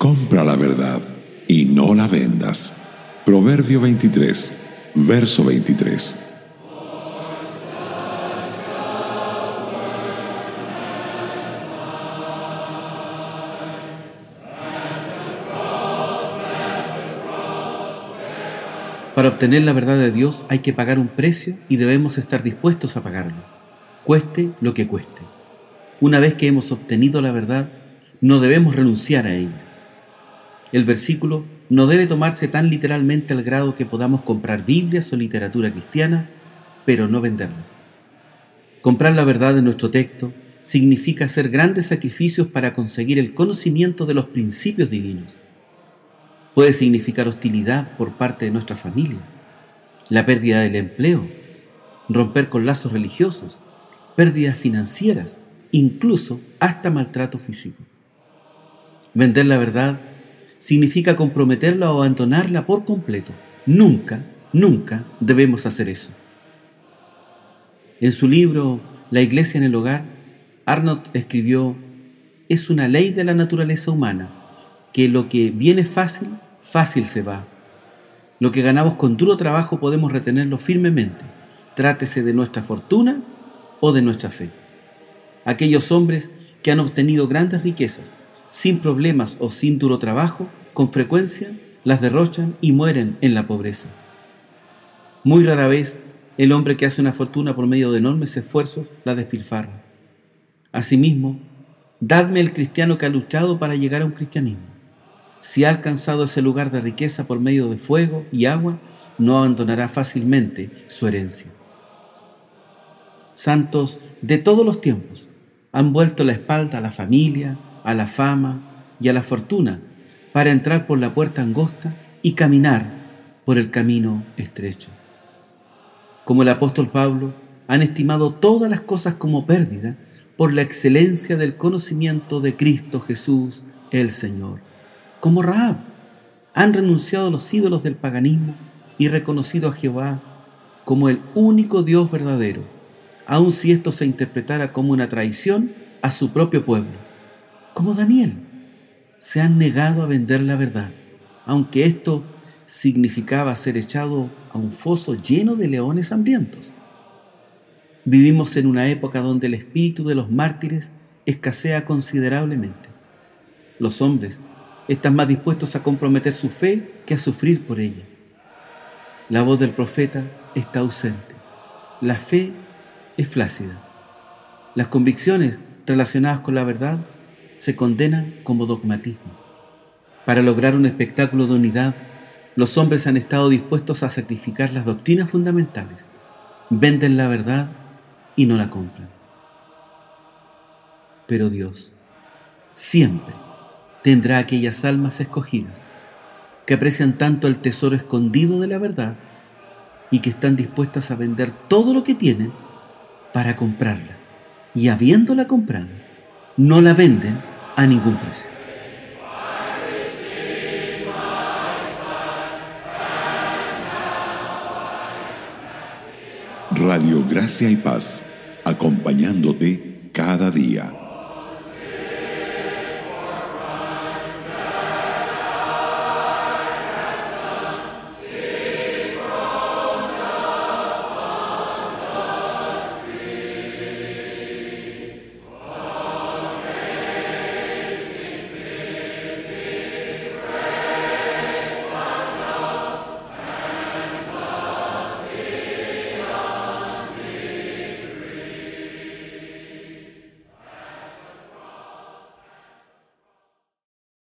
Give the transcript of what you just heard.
Compra la verdad y no la vendas. Proverbio 23, verso 23. Para obtener la verdad de Dios hay que pagar un precio y debemos estar dispuestos a pagarlo, cueste lo que cueste. Una vez que hemos obtenido la verdad, no debemos renunciar a ella. El versículo no debe tomarse tan literalmente al grado que podamos comprar Biblias o literatura cristiana, pero no venderlas. Comprar la verdad de nuestro texto significa hacer grandes sacrificios para conseguir el conocimiento de los principios divinos. Puede significar hostilidad por parte de nuestra familia, la pérdida del empleo, romper con lazos religiosos, pérdidas financieras, incluso hasta maltrato físico. Vender la verdad significa comprometerla o abandonarla por completo. Nunca, nunca debemos hacer eso. En su libro La Iglesia en el Hogar, Arnold escribió, es una ley de la naturaleza humana que lo que viene fácil, fácil se va. Lo que ganamos con duro trabajo podemos retenerlo firmemente, trátese de nuestra fortuna o de nuestra fe. Aquellos hombres que han obtenido grandes riquezas sin problemas o sin duro trabajo, con frecuencia las derrochan y mueren en la pobreza. Muy rara vez el hombre que hace una fortuna por medio de enormes esfuerzos la despilfarra. Asimismo, dadme el cristiano que ha luchado para llegar a un cristianismo. Si ha alcanzado ese lugar de riqueza por medio de fuego y agua, no abandonará fácilmente su herencia. Santos de todos los tiempos han vuelto la espalda a la familia, a la fama y a la fortuna para entrar por la puerta angosta y caminar por el camino estrecho. Como el apóstol Pablo, han estimado todas las cosas como pérdida por la excelencia del conocimiento de Cristo Jesús el Señor como Raab, han renunciado a los ídolos del paganismo y reconocido a Jehová como el único Dios verdadero, aun si esto se interpretara como una traición a su propio pueblo. Como Daniel, se han negado a vender la verdad, aunque esto significaba ser echado a un foso lleno de leones hambrientos. Vivimos en una época donde el espíritu de los mártires escasea considerablemente. Los hombres están más dispuestos a comprometer su fe que a sufrir por ella. La voz del profeta está ausente. La fe es flácida. Las convicciones relacionadas con la verdad se condenan como dogmatismo. Para lograr un espectáculo de unidad, los hombres han estado dispuestos a sacrificar las doctrinas fundamentales, venden la verdad y no la compran. Pero Dios siempre tendrá aquellas almas escogidas que aprecian tanto el tesoro escondido de la verdad y que están dispuestas a vender todo lo que tienen para comprarla. Y habiéndola comprado, no la venden a ningún. Radio Gracia y Paz, acompañándote cada día.